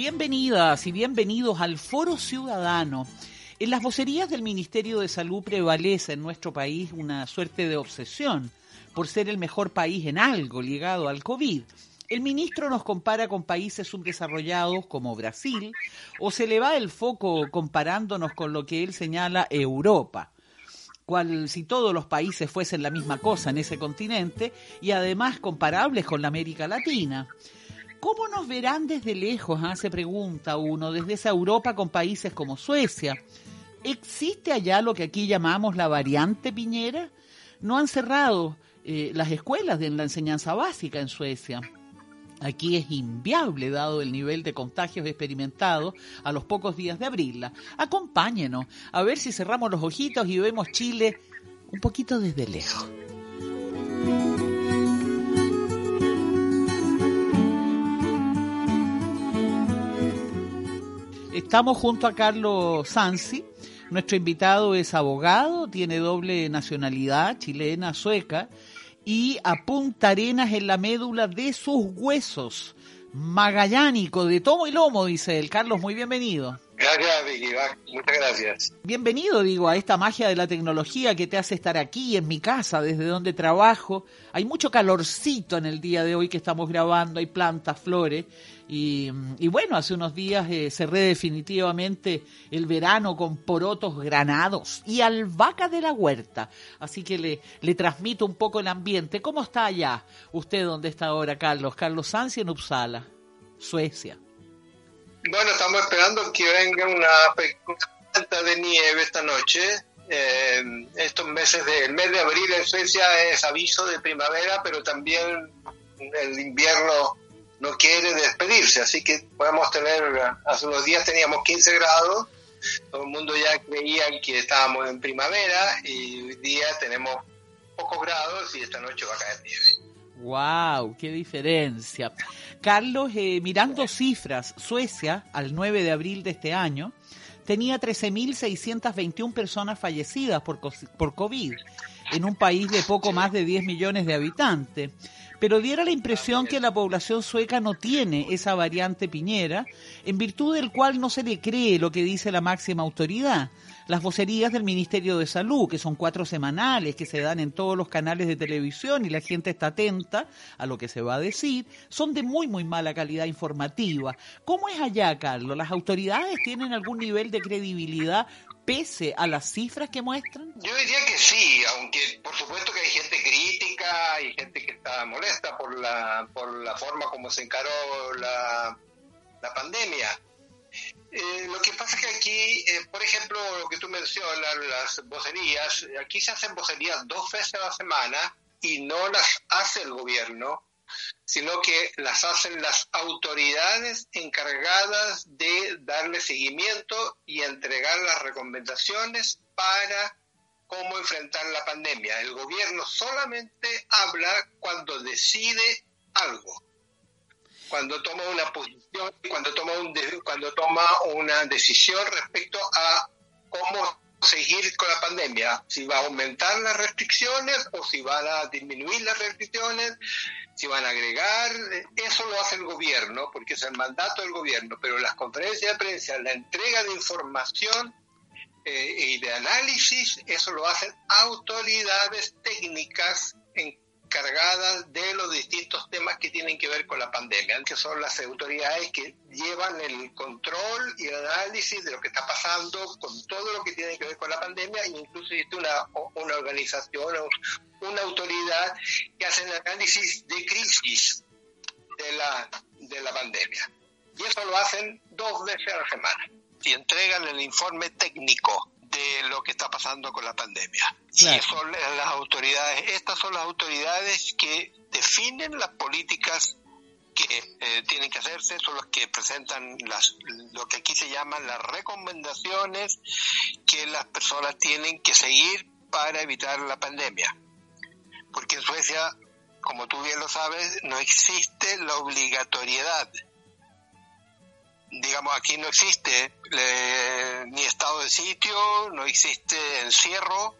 Bienvenidas y bienvenidos al Foro Ciudadano. En las vocerías del Ministerio de Salud prevalece en nuestro país una suerte de obsesión por ser el mejor país en algo ligado al COVID. El ministro nos compara con países subdesarrollados como Brasil o se le va el foco comparándonos con lo que él señala Europa cual si todos los países fuesen la misma cosa en ese continente y además comparables con la América Latina. ¿Cómo nos verán desde lejos? Ah? Se pregunta uno, desde esa Europa con países como Suecia. ¿Existe allá lo que aquí llamamos la variante Piñera? No han cerrado eh, las escuelas de la enseñanza básica en Suecia. Aquí es inviable dado el nivel de contagios experimentados a los pocos días de abrirla. Acompáñenos a ver si cerramos los ojitos y vemos Chile un poquito desde lejos. Estamos junto a Carlos Sansi. Nuestro invitado es abogado, tiene doble nacionalidad, chilena, sueca, y apunta arenas en la médula de sus huesos. Magallánico, de tomo y lomo, dice él. Carlos, muy bienvenido. Gracias, Vicky. Muchas gracias. Bienvenido, digo, a esta magia de la tecnología que te hace estar aquí en mi casa, desde donde trabajo. Hay mucho calorcito en el día de hoy que estamos grabando, hay plantas, flores. Y, bueno, hace unos días eh, cerré definitivamente el verano con porotos granados y albahaca de la huerta. Así que le, transmito un poco el ambiente. ¿Cómo está allá? ¿Usted dónde está ahora, Carlos? Carlos Sansi en Uppsala, Suecia. Bueno, estamos esperando que venga una falta de nieve esta noche. Eh, estos meses del mes de abril en Suecia es aviso de primavera, pero también el invierno no quiere despedirse, así que podemos tener, hace unos días teníamos 15 grados, todo el mundo ya creía que estábamos en primavera y hoy día tenemos pocos grados y esta noche va a caer nieve. ¡Wow! ¡Qué diferencia! Carlos, eh, mirando cifras, Suecia, al 9 de abril de este año, tenía 13.621 personas fallecidas por, por COVID en un país de poco más de 10 millones de habitantes pero diera la impresión que la población sueca no tiene esa variante piñera, en virtud del cual no se le cree lo que dice la máxima autoridad. Las vocerías del Ministerio de Salud, que son cuatro semanales, que se dan en todos los canales de televisión y la gente está atenta a lo que se va a decir, son de muy, muy mala calidad informativa. ¿Cómo es allá, Carlos? ¿Las autoridades tienen algún nivel de credibilidad pese a las cifras que muestran? Yo diría que sí, aunque por supuesto que hay gente crítica y gente que está molesta por la, por la forma como se encaró la, la pandemia. Eh, lo que pasa es que aquí, eh, por ejemplo, lo que tú mencionas, las vocerías, aquí se hacen vocerías dos veces a la semana y no las hace el gobierno, sino que las hacen las autoridades encargadas de darle seguimiento y entregar las recomendaciones para cómo enfrentar la pandemia. El gobierno solamente habla cuando decide algo, cuando toma una posición, cuando toma, un, cuando toma una decisión respecto a cómo seguir con la pandemia, si va a aumentar las restricciones o si van a disminuir las restricciones, si van a agregar, eso lo hace el gobierno, porque es el mandato del gobierno, pero las conferencias de prensa, la entrega de información eh, y de análisis, eso lo hacen autoridades técnicas en cargadas de los distintos temas que tienen que ver con la pandemia, que son las autoridades que llevan el control y el análisis de lo que está pasando con todo lo que tiene que ver con la pandemia, incluso existe una, una organización, una autoridad que hace el análisis de crisis de la, de la pandemia. Y eso lo hacen dos veces a la semana y entregan el informe técnico de lo que está pasando con la pandemia. Y son las autoridades, estas son las autoridades que definen las políticas que eh, tienen que hacerse, son los que presentan las, lo que aquí se llaman las recomendaciones que las personas tienen que seguir para evitar la pandemia. Porque en Suecia, como tú bien lo sabes, no existe la obligatoriedad digamos, aquí no existe ni estado de sitio, no existe encierro,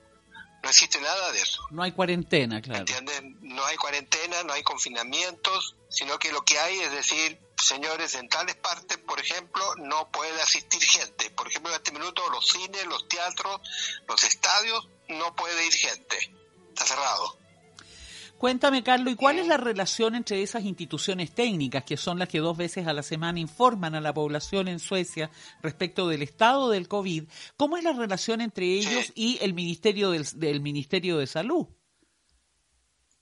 no existe nada de eso. No hay cuarentena, claro. ¿Entiendes? No hay cuarentena, no hay confinamientos, sino que lo que hay es decir, señores, en tales partes, por ejemplo, no puede asistir gente. Por ejemplo, en este minuto los cines, los teatros, los estadios, no puede ir gente. Está cerrado. Cuéntame, Carlos, ¿y cuál es la relación entre esas instituciones técnicas, que son las que dos veces a la semana informan a la población en Suecia respecto del estado del COVID? ¿Cómo es la relación entre ellos y el Ministerio del, Ministerio de Salud?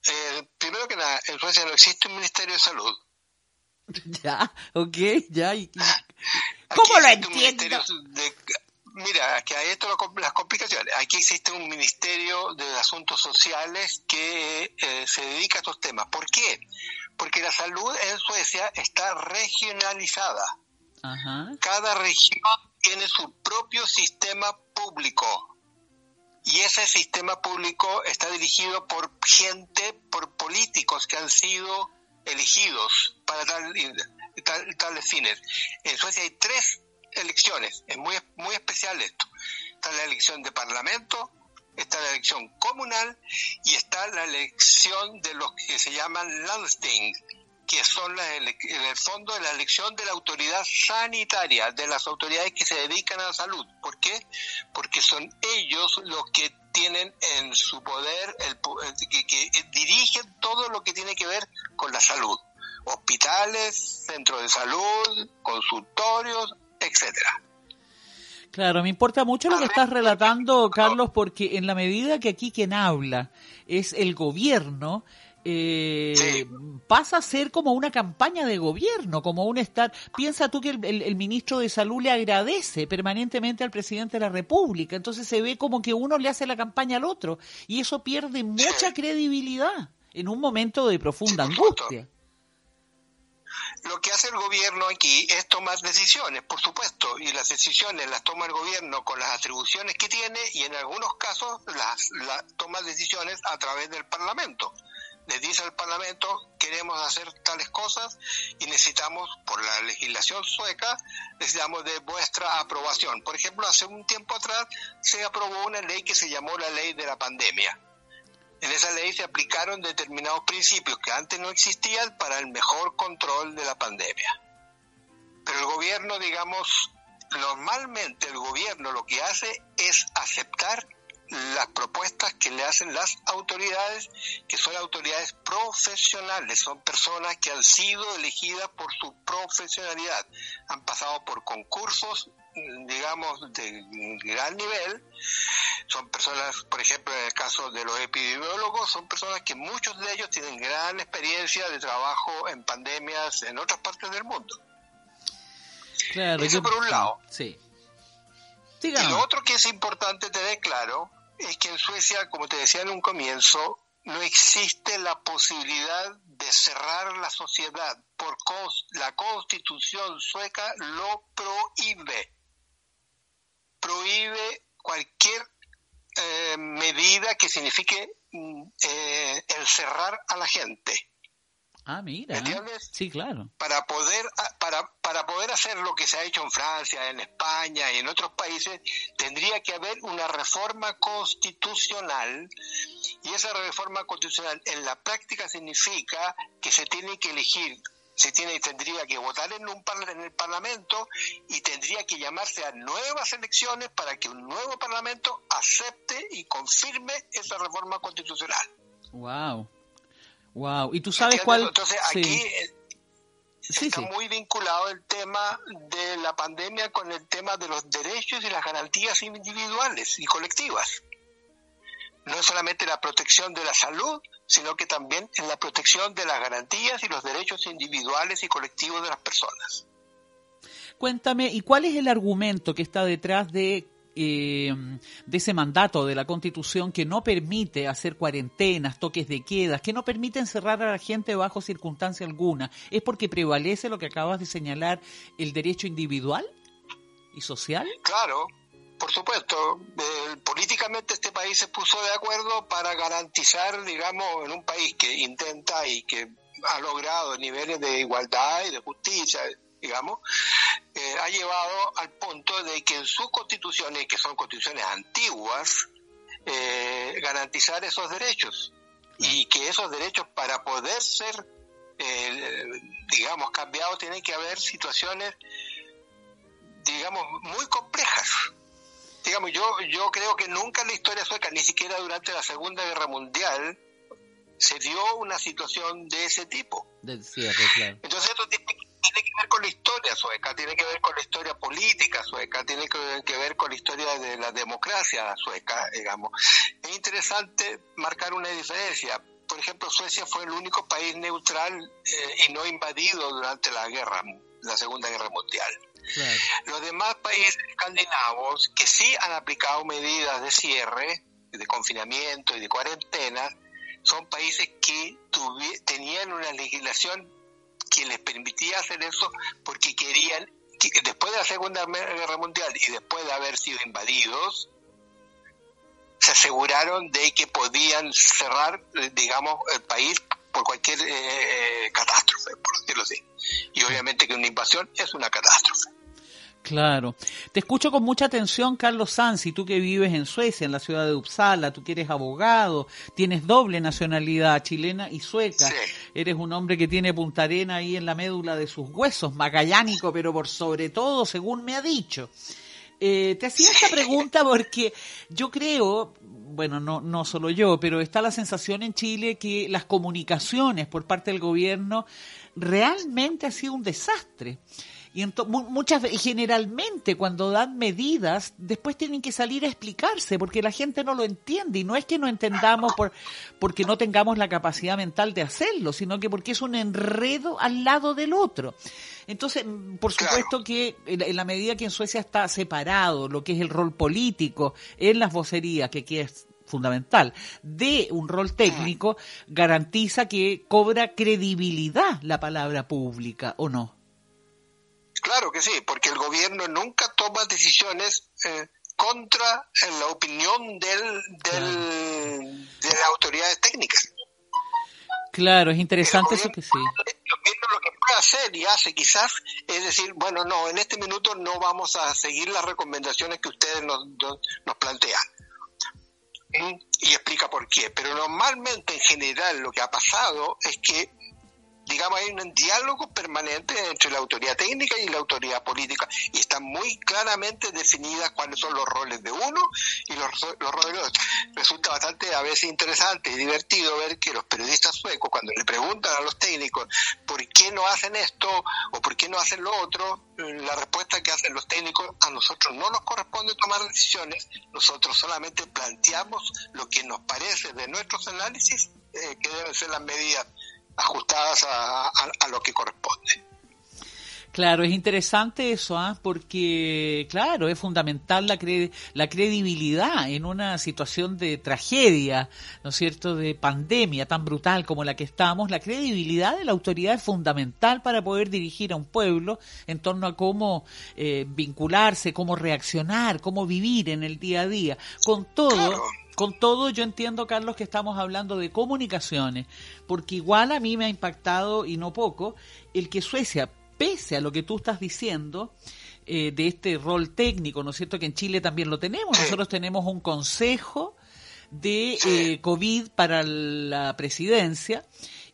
Eh, primero que nada, en Suecia no existe un Ministerio de Salud. ya, ok, ya. ¿Cómo lo entiendo? Mira, que hay esto las complicaciones. Aquí existe un Ministerio de Asuntos Sociales que eh, se dedica a estos temas. ¿Por qué? Porque la salud en Suecia está regionalizada. Cada región tiene su propio sistema público. Y ese sistema público está dirigido por gente, por políticos que han sido elegidos para tales fines. En Suecia hay tres elecciones. Es muy, muy especial esto. Está la elección de parlamento, está la elección comunal y está la elección de los que se llaman Landsting, que son las en el fondo de la elección de la autoridad sanitaria, de las autoridades que se dedican a la salud. ¿Por qué? Porque son ellos los que tienen en su poder, el, que, que dirigen todo lo que tiene que ver con la salud. Hospitales, centros de salud, consultorios, etcétera. Claro, me importa mucho lo que estás relatando, Carlos, porque en la medida que aquí quien habla es el gobierno, eh, pasa a ser como una campaña de gobierno, como un estar. Piensa tú que el, ministro de Salud le agradece permanentemente al presidente de la República, entonces se ve como que uno le hace la campaña al otro y eso pierde mucha credibilidad en un momento de profunda angustia lo que hace el gobierno aquí es tomar decisiones, por supuesto, y las decisiones las toma el gobierno con las atribuciones que tiene y en algunos casos las, toma decisiones a través del Parlamento. Les dice al Parlamento, queremos hacer tales cosas y necesitamos, por la legislación sueca, necesitamos de vuestra aprobación. Por ejemplo, hace un tiempo atrás se aprobó una ley que se llamó la ley de la pandemia en esa ley se aplicaron determinados principios que antes no existían para el mejor control de la pandemia. Pero el gobierno, digamos, normalmente el gobierno lo que hace es aceptar las propuestas que le hacen las autoridades, que son autoridades profesionales, son personas que han sido elegidas por su profesionalidad, han pasado por concursos digamos, de gran nivel. Son personas, por ejemplo, en el caso de los epidemiólogos, son personas que muchos de ellos tienen gran experiencia de trabajo en pandemias en otras partes del mundo. Claro, Eso por un lado. Sí. Y lo otro que es importante tener claro es que en Suecia, como te decía en un comienzo, no existe la posibilidad de cerrar la sociedad por la constitución sueca lo prohíbe prohíbe cualquier eh, medida que signifique mm, eh, encerrar a la gente. Ah, mira. entiendes? Sí, claro. Para poder, para, para poder hacer lo que se ha hecho en Francia, en España y en otros países, tendría que haber una reforma constitucional y esa reforma constitucional en la práctica significa que se tiene que elegir se tiene tendría que votar en un en el Parlamento y tendría que llamarse a nuevas elecciones para que un nuevo Parlamento acepte y confirme esa reforma constitucional. Wow. Wow, ¿y tú sabes cuál? Entonces aquí eh, está muy vinculado el tema de la pandemia con el tema de los derechos y las garantías individuales y colectivas. No es solamente la protección de la salud, sino que también en la protección de las garantías y los derechos individuales y colectivos de las personas. Cuéntame, ¿y cuál es el argumento que está detrás de eh, de ese mandato de la Constitución que no permite hacer cuarentenas, toques de quedas, que no permite encerrar a la gente bajo circunstancia alguna, es porque prevalece lo que acabas de señalar, el derecho individual y social? Claro, por supuesto, eh, políticamente este país se puso de acuerdo para garantizar, digamos, en un país que intenta y que ha logrado niveles de igualdad y de justicia, digamos, eh, ha llevado al punto de que en sus constituciones, que son constituciones antiguas, eh, garantizar esos derechos y que esos derechos para poder ser, eh, digamos, cambiados tienen que haber situaciones, digamos, muy complejas. Digamos, yo, yo creo que nunca en la historia sueca, ni siquiera durante la Segunda Guerra Mundial, se dio una situación de ese tipo. Entonces esto tiene que tiene que ver con la historia sueca, tiene que ver con la historia política sueca, tiene que ver con la historia de la democracia sueca, digamos. Es interesante marcar una diferencia. Por ejemplo, Suecia fue el único país neutral eh, y no invadido durante la guerra, la Segunda Guerra Mundial. Los demás países escandinavos que sí han aplicado medidas de cierre, de confinamiento y de cuarentena, son países que tenían una legislación que les permitía hacer eso porque querían, después de la Segunda Guerra Mundial y después de haber sido invadidos, se aseguraron de que podían cerrar, eh, digamos, el país por cualquier eh, catástrofe, por decirlo así. Y obviamente que una invasión es una catástrofe. Claro. Te escucho con mucha atención, Carlos Sanz, tú que vives en Suecia, en la ciudad de Uppsala, tú que eres abogado, tienes doble nacionalidad, chilena y sueca. Eres un hombre que tiene Punta Arena ahí en la médula de sus huesos, magallánico, pero por sobre todo, según me ha dicho. Eh, te hacía esta pregunta porque yo creo, bueno, no, no solo yo, pero está la sensación en Chile que las comunicaciones por parte del gobierno realmente ha sido un desastre. Y muchas generalmente cuando dan medidas, después tienen que salir a explicarse porque la gente no lo entiende y no es que no entendamos por porque no tengamos la capacidad mental de hacerlo, sino que porque es un enredo al lado del otro. Entonces, por supuesto que en la medida que en Suecia está separado lo que es el rol político en las vocerías, que aquí es fundamental, de un rol técnico, garantiza que cobra credibilidad la palabra pública, ¿o no? Claro que sí, porque el gobierno nunca toma decisiones eh, contra eh, la opinión del, del, de las autoridades técnicas. Claro, es interesante eso que sí. Lo que puede hacer y hace quizás es decir, bueno, no, en este minuto no vamos a seguir las recomendaciones que ustedes nos, nos plantean. ¿Mm? Y explica por qué. Pero normalmente, en general, lo que ha pasado es que digamos, hay un diálogo permanente entre la autoridad técnica y la autoridad política y están muy claramente definidas cuáles son los roles de uno y los, los roles de otro. Resulta bastante a veces interesante y divertido ver que los periodistas suecos, cuando le preguntan a los técnicos por qué no hacen esto o por qué no hacen lo otro, la respuesta que hacen los técnicos, a nosotros no nos corresponde tomar decisiones, nosotros solamente planteamos lo que nos parece de nuestros análisis eh, que deben ser las medidas ajustadas a, lo que corresponde. Claro, es interesante eso, ¿ah? porque, claro, es fundamental la, la credibilidad en una situación de tragedia, ¿no es cierto?, de pandemia tan brutal como la que estamos. La credibilidad de la autoridad es fundamental para poder dirigir a un pueblo en torno a cómo eh, vincularse, cómo reaccionar, cómo vivir en el día a día. Con todo, Con todo, yo entiendo, Carlos, que estamos hablando de comunicaciones, porque igual a mí me ha impactado, y no poco, el que Suecia, pese a lo que tú estás diciendo, eh, de este rol técnico, ¿no es cierto? Que en Chile también lo tenemos. Nosotros tenemos un consejo de eh, COVID para la presidencia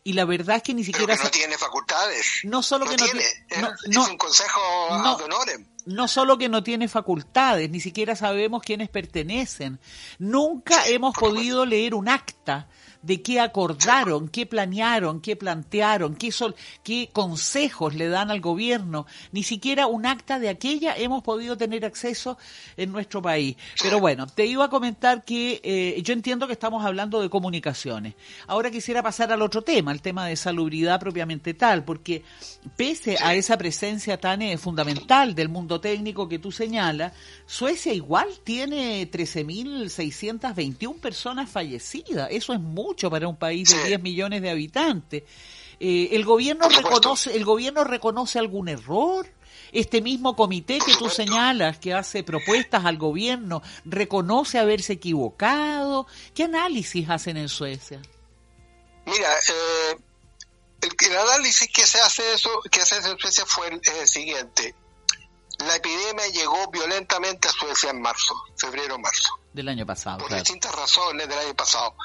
y la verdad es que ni siquiera... no tiene facultades. No solo que no tiene... es un consejo ad honorem no solo que no tiene facultades, ni siquiera sabemos quiénes pertenecen. Nunca hemos podido leer un acta de qué acordaron, qué planearon, qué plantearon, qué, sol, qué consejos le dan al gobierno. Ni siquiera un acta de aquella hemos podido tener acceso en nuestro país. Pero bueno, te iba a comentar que eh, yo entiendo que estamos hablando de comunicaciones. Ahora quisiera pasar al otro tema, el tema de salubridad propiamente tal, porque pese a esa presencia tan eh, fundamental del mundo técnico que tú señalas, Suecia igual tiene 13.621 personas fallecidas. Eso es mucho para un país de 10 millones de habitantes. Eh, el gobierno reconoce, el gobierno reconoce algún error. Este mismo comité que tú señalas, que hace propuestas al gobierno, reconoce haberse equivocado. ¿Qué análisis hacen en Suecia? Mira, eh, el, análisis que se hace eso, que hace en Suecia fue el siguiente la epidemia llegó violentamente a Suecia en marzo, febrero-marzo. Del año pasado. Por distintas razones del año pasado.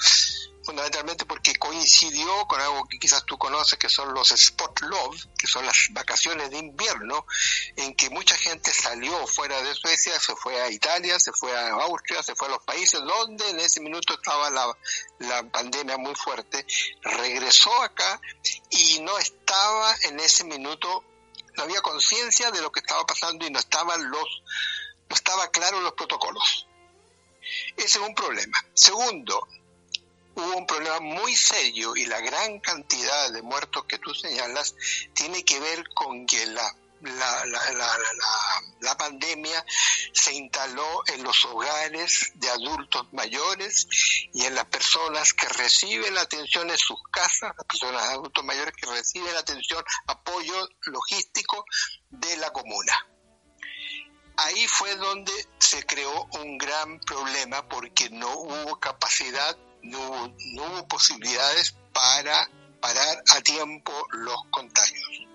Fundamentalmente porque coincidió con algo que quizás tú conoces, que son los spot love, que son las vacaciones de invierno, en que mucha gente salió fuera de Suecia, se fue a Italia, se fue a Austria, se fue a los países donde en ese minuto estaba la, la pandemia muy fuerte, regresó acá y no estaba en ese minuto no había conciencia de lo que estaba pasando y no estaban los, no estaba claro los protocolos. Ese es un problema. Segundo, hubo un problema muy serio y la gran cantidad de muertos que tú señalas tiene que ver con que la la, la, la, la, pandemia se instaló en los hogares de adultos mayores y en las personas que reciben la atención en sus casas, las personas adultos mayores que reciben atención, apoyo logístico de la comuna. Ahí fue donde se creó un gran problema porque no hubo capacidad, no hubo posibilidades para parar a tiempo los contagios.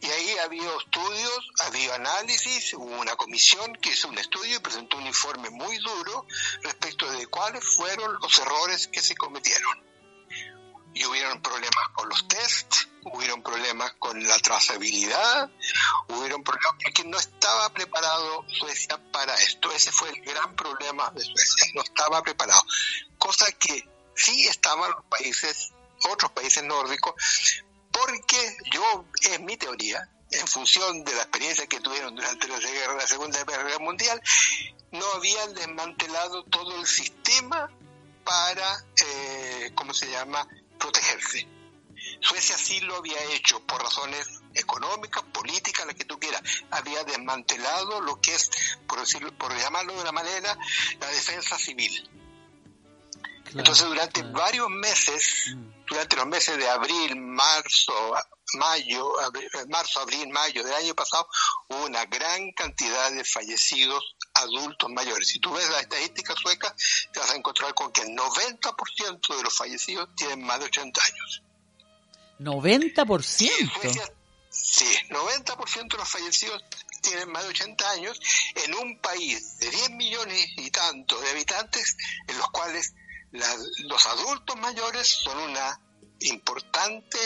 Y ahí había estudios, había análisis, hubo una comisión que hizo un estudio y presentó un informe muy duro respecto de cuáles fueron los errores que se cometieron. Y hubieron problemas con los tests, hubieron problemas con la trazabilidad, hubieron problemas porque no estaba preparado Suecia para esto. Ese fue el gran problema de Suecia, no estaba preparado. Cosa que sí estaban los países, otros países nórdicos, porque yo, es mi teoría, en función de la experiencia que tuvieron durante la, la Segunda Guerra Mundial, no habían desmantelado todo el sistema para, eh, ¿cómo se llama?, protegerse. Suecia sí lo había hecho por razones económicas, políticas, la que tú quieras. Había desmantelado lo que es, por, decirlo, por llamarlo de una manera, la defensa civil. Entonces, durante varios meses, mm durante los meses de abril, marzo, mayo, marzo, abril, mayo del año pasado, hubo una gran cantidad de fallecidos adultos mayores. Si tú ves las estadísticas suecas, te vas a encontrar con que el 90% de los fallecidos tienen más de 80 años. ¿90%? Sí, sí 90% de los fallecidos tienen más de 80 años en un país de 10 millones y tanto de habitantes en los cuales los adultos mayores son una importante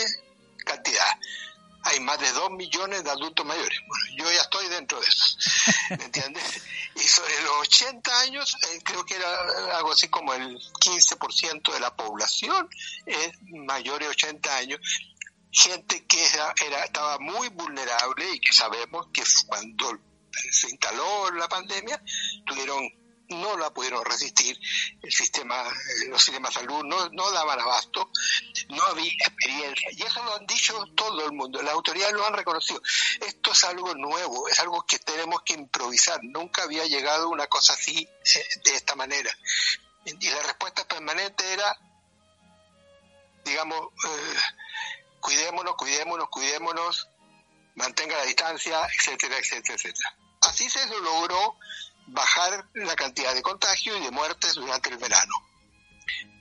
cantidad. Hay más de 2 millones de adultos mayores. Bueno, yo ya estoy dentro de eso. ¿Me entiendes? Y sobre los 80 años, eh, creo que era algo así como el 15% de la población es mayor de 80 años. Gente que era, estaba muy vulnerable y que sabemos que cuando se instaló la pandemia, tuvieron no la pudieron resistir, el sistema, eh, los sistemas de salud no, no daban abasto, no había experiencia, y eso lo han dicho todo el mundo, las autoridades lo han reconocido. Esto es algo nuevo, es algo que tenemos que improvisar, nunca había llegado una cosa así eh, de esta manera. Y la respuesta permanente era, digamos, eh, cuidémonos, cuidémonos, cuidémonos, mantenga la distancia, etcétera, etcétera, etcétera Así se logró bajar la cantidad de contagios y de muertes durante el verano.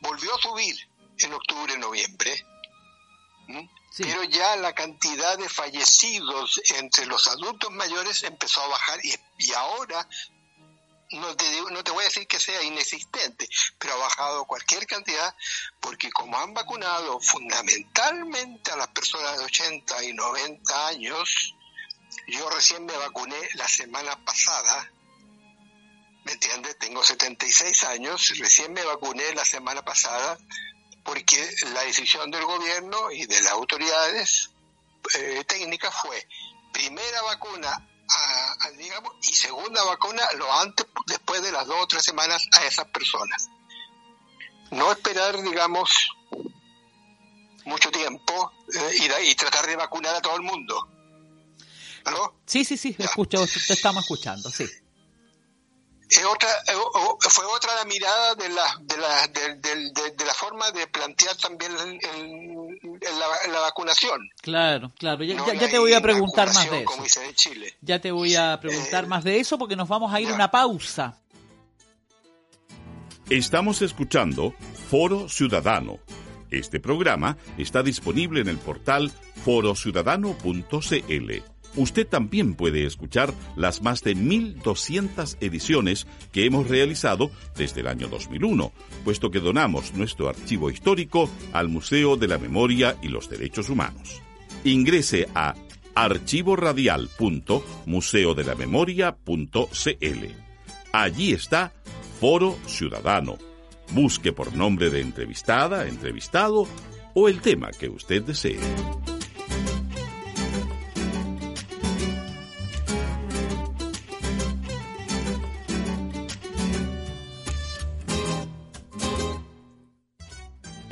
Volvió a subir en octubre, noviembre, pero ya la cantidad de fallecidos entre los adultos mayores empezó a bajar y, y ahora no te, no te voy a decir que sea inexistente, pero ha bajado cualquier cantidad porque como han vacunado fundamentalmente a las personas de 80 y 90 años, yo recién me vacuné la semana pasada, ¿me entiendes? Tengo 76 años, recién me vacuné la semana pasada porque la decisión del gobierno y de las autoridades eh, técnicas fue primera vacuna a, digamos, y segunda vacuna lo antes, después de las dos o tres semanas a esas personas. No esperar, digamos, mucho tiempo eh, y, tratar de vacunar a todo el mundo. ¿Aló? Sí, sí, sí, escucho, te estamos escuchando, sí otra, fue otra la mirada de la, de la, de, la forma de plantear también la, vacunación. Claro, claro. Ya, te voy a preguntar más de eso. Ya te voy a preguntar más de eso porque nos vamos a ir a una pausa. Estamos escuchando Foro Ciudadano. Este programa está disponible en el portal forociudadano.cl. Usted también puede escuchar las más de 1.200 ediciones que hemos realizado desde el año 2001, puesto que donamos nuestro archivo histórico al Museo de la Memoria y los Derechos Humanos. Ingrese a archivoradial.museodelamemoria.cl. Allí está Foro Ciudadano. Busque por nombre de entrevistada, entrevistado o el tema que usted desee.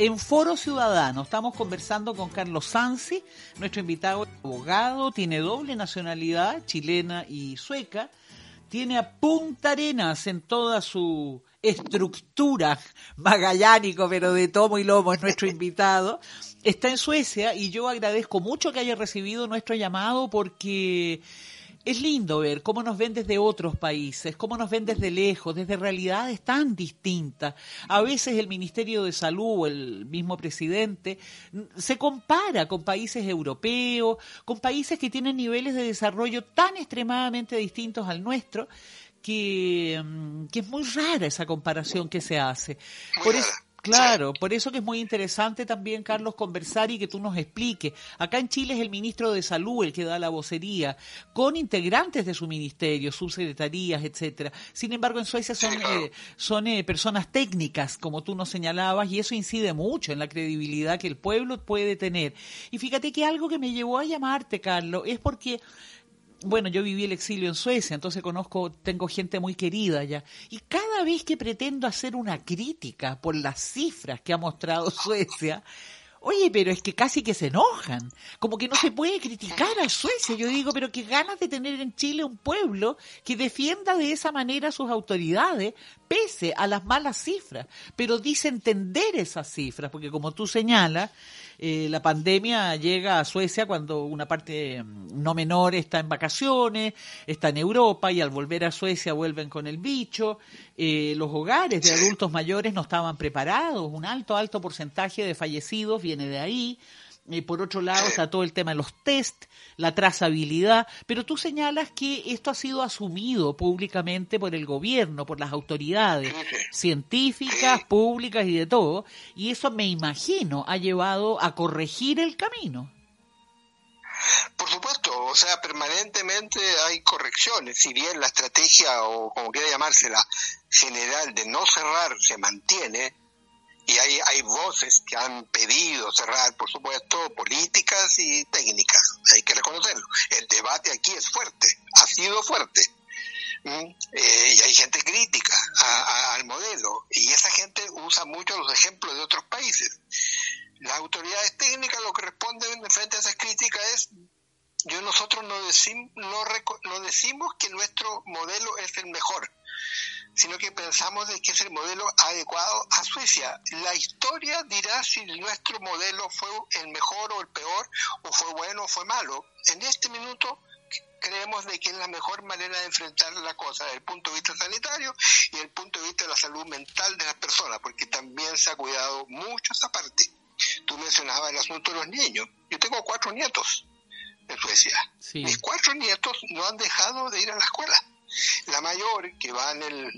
En Foro Ciudadano estamos conversando con Carlos Sansi, nuestro invitado abogado, tiene doble nacionalidad, chilena y sueca, tiene a Punta Arenas en toda su estructura magallánico, pero de tomo y lomo es nuestro invitado. Está en Suecia y yo agradezco mucho que haya recibido nuestro llamado porque es lindo ver cómo nos ven desde otros países, cómo nos ven desde lejos, desde realidades tan distintas. A veces el Ministerio de Salud o el mismo presidente se compara con países europeos, con países que tienen niveles de desarrollo tan extremadamente distintos al nuestro, que, mm, es muy rara esa comparación que se hace. Por eso, Claro, por eso que es muy interesante también, Carlos, conversar y que tú nos expliques. Acá en Chile es el ministro de Salud el que da la vocería, con integrantes de su ministerio, subsecretarías, etcétera. Sin embargo, en Suecia son, eh, son eh, personas técnicas, como tú nos señalabas, y eso incide mucho en la credibilidad que el pueblo puede tener. Y fíjate que algo que me llevó a llamarte, Carlos, es porque bueno, yo viví el exilio en Suecia, entonces conozco, tengo gente muy querida allá. Y cada vez que pretendo hacer una crítica por las cifras que ha mostrado Suecia, oye, pero es que casi que se enojan. Como que no se puede criticar a Suecia. Yo digo, pero qué ganas de tener en Chile un pueblo que defienda de esa manera a sus autoridades, pese a las malas cifras. Pero dice entender esas cifras, porque como tú señalas, eh, la pandemia llega a Suecia cuando una parte mm, no menor está en vacaciones, está en Europa y al volver a Suecia vuelven con el bicho. Eh, los hogares de adultos mayores no estaban preparados, un alto, alto porcentaje de fallecidos viene de ahí. Por otro lado está todo el tema de los test, la trazabilidad, pero tú señalas que esto ha sido asumido públicamente por el gobierno, por las autoridades científicas, públicas y de todo, y eso me imagino ha llevado a corregir el camino. Por supuesto, o sea, permanentemente hay correcciones, si bien la estrategia, o como quiera llamársela, general de no cerrar se mantiene, y hay, hay voces que han pedido cerrar, por supuesto, políticas y técnicas, hay que reconocerlo. El debate aquí es fuerte, ha sido fuerte. Eh, y hay gente crítica al modelo, y esa gente usa mucho los ejemplos de otros países. Las autoridades técnicas lo que responden frente a esas críticas es yo nosotros no, decimos no, no decimos que nuestro modelo es el mejor sino que pensamos de que es el modelo adecuado a Suecia. La historia dirá si nuestro modelo fue el mejor o el peor, o fue bueno o fue malo. En este minuto creemos de que es la mejor manera de enfrentar la cosa desde el punto de vista sanitario y desde el punto de vista de la salud mental de las personas, porque también se ha cuidado mucho esa parte. Tú mencionabas el asunto de los niños. Yo tengo cuatro nietos en Suecia. Mis cuatro nietos no han dejado de ir a la escuela. La mayor, que va en el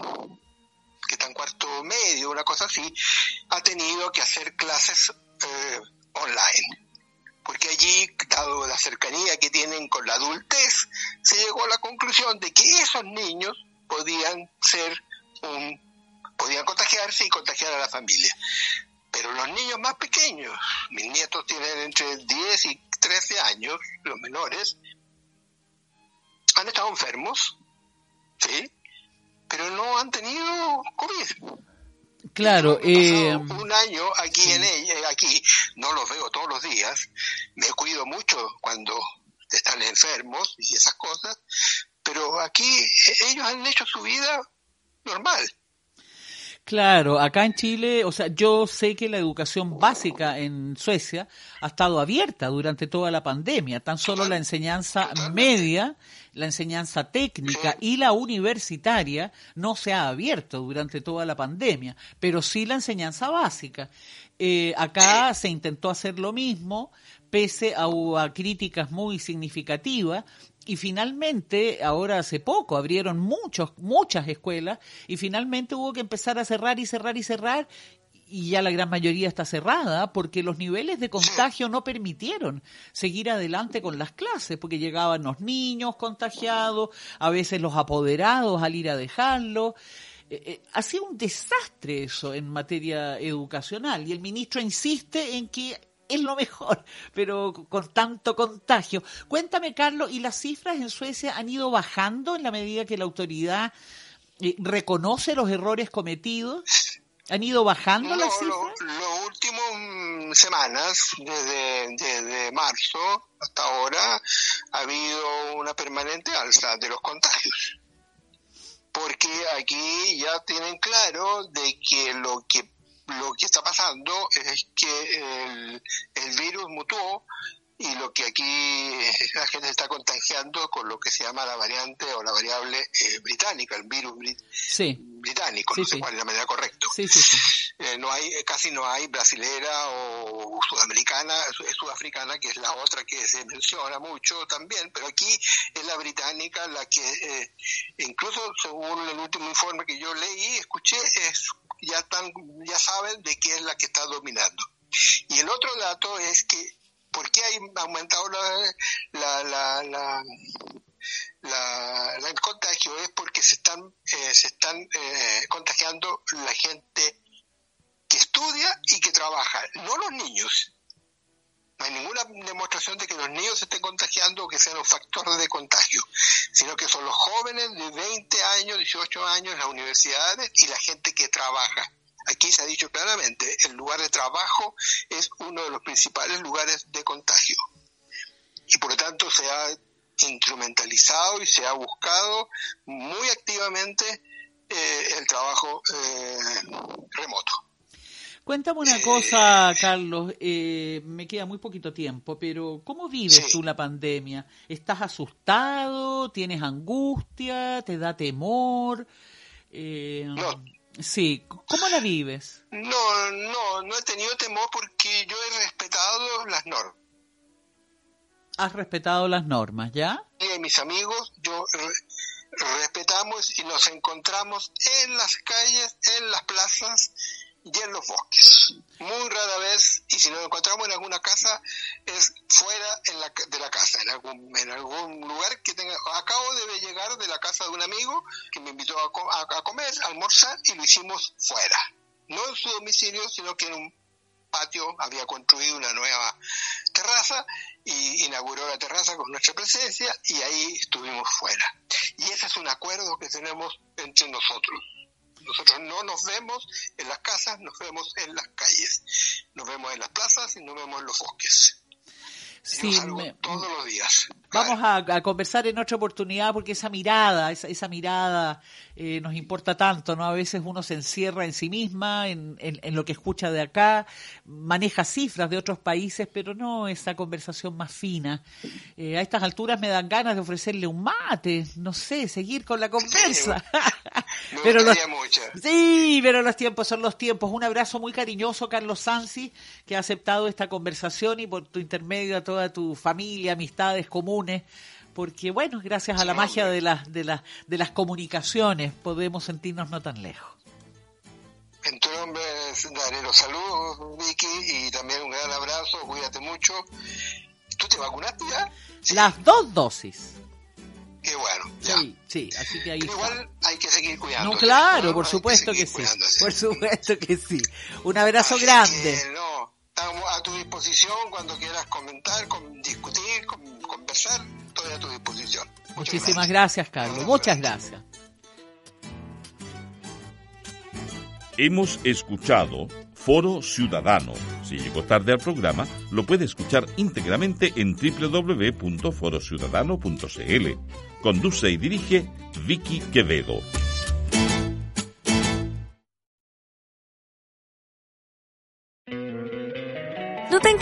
que está en cuarto medio, una cosa así, ha tenido que hacer clases eh, online porque allí, dado la cercanía que tienen con la adultez, se llegó a la conclusión de que esos niños podían ser un, podían contagiarse y contagiar a la familia. Pero los niños más pequeños, mis nietos tienen entre 10 y 13 años, los menores, han estado enfermos, ¿sí? Pero no han tenido COVID. Claro, eh, un año aquí en ella, aquí no los veo todos los días, me cuido mucho cuando están enfermos y esas cosas, pero aquí eh, ellos han hecho su vida normal. Claro, acá en Chile, o sea, yo sé que la educación básica en Suecia ha estado abierta durante toda la pandemia, tan solo la enseñanza media, la enseñanza técnica y la universitaria no se ha abierto durante toda la pandemia, pero sí la enseñanza básica. Eh, acá se intentó hacer lo mismo, pese a, a críticas muy significativas, y finalmente, ahora hace poco, abrieron muchos, muchas escuelas y finalmente hubo que empezar a cerrar y cerrar y cerrar y ya la gran mayoría está cerrada porque los niveles de contagio no permitieron seguir adelante con las clases porque llegaban los niños contagiados, a veces los apoderados al ir a dejarlo. Eh, eh, ha sido un desastre eso en materia educacional y el ministro insiste en que es lo mejor, pero con tanto contagio. Cuéntame, Carlos, ¿y las cifras en Suecia han ido bajando en la medida que la autoridad eh, reconoce los errores cometidos? ¿Han ido bajando las cifras? Las últimas semanas, desde, desde marzo hasta ahora, ha habido una permanente alza de los contagios porque aquí ya tienen claro de que lo que lo que está pasando es que el, el virus mutó y lo que aquí la gente está contagiando con lo que se llama la variante o la variable eh, británica, el virus británico, no sé cuál es la manera correcta. Eh, no hay, casi no hay brasilera o sudamericana, es sudafricana, que es la otra que se menciona mucho también, pero aquí es la británica la que, eh, incluso según el último informe que yo leí, escuché, es ya están, ya saben de qué es la que está dominando. Y el otro dato es que ¿por qué ha aumentado la, la, la, el contagio? Es porque se están, eh, se están eh, contagiando la gente que estudia y que trabaja, no los niños. No hay ninguna demostración de que los niños se estén contagiando o que sean un factor de contagio, sino que son los jóvenes de 20 años, 18 años las universidades y la gente que trabaja. Aquí se ha dicho claramente, el lugar de trabajo es uno de los principales lugares de contagio. Y por lo tanto se ha instrumentalizado y se ha buscado muy activamente eh, el trabajo eh, remoto. Cuéntame una cosa, Carlos, eh, me queda muy poquito tiempo, pero ¿cómo vives tú la pandemia? ¿Estás asustado? ¿Tienes angustia? ¿Te da temor? Eh, no. Sí, ¿cómo la vives? No, no, no he tenido temor porque yo he respetado las normas. ¿Has respetado las normas, ya? Y mis amigos, yo respetamos y nos encontramos en las calles, en las plazas y en los bosques. Muy rara vez, y si nos encontramos en alguna casa, es fuera de la casa, en algún, en algún lugar que tenga... Acabo de llegar de la casa de un amigo que me invitó a, comer, a almorzar, y lo hicimos fuera. No en su domicilio, sino que en un patio había construido una nueva terraza y inauguró la terraza con nuestra presencia y ahí estuvimos fuera. Y ese es un acuerdo que tenemos entre nosotros nosotros no nos vemos en las casas, nos vemos en las calles, nos vemos en las plazas y nos vemos en los bosques. Sí, todos los días. Vamos a, conversar en otra oportunidad porque esa mirada, esa, esa mirada eh, nos importa tanto, ¿no? A veces uno se encierra en sí misma, en, en, lo que escucha de acá, maneja cifras de otros países, pero no esa conversación más fina. Eh, a estas alturas me dan ganas de ofrecerle un mate, no sé, seguir con la conversa. pero los, sí, pero los tiempos son los tiempos. Un abrazo muy cariñoso, Carlos Sansi, que ha aceptado esta conversación y por tu intermedio a toda tu familia, amistades comunes porque bueno, gracias a la magia de las, de, las, de las comunicaciones podemos sentirnos no tan lejos. En tu nombre daré los saludos, Vicky, y también un gran abrazo, cuídate mucho. ¿Tú te vacunaste ya? Las dos dosis. Qué bueno. Sí, sí, así que ahí igual hay que seguir cuidando. No, claro, por supuesto que, sí. Por supuesto que sí. Un abrazo grande. no, estamos a tu disposición cuando quieras comentar, discutir, conversar estoy a tu disposición. Muchísimas gracias, Carlos. Muchas gracias. Hemos escuchado Foro Ciudadano. Si llegó tarde al programa, lo puede escuchar íntegramente en www.forociudadano.cl. Conduce y dirige Vicky Quevedo.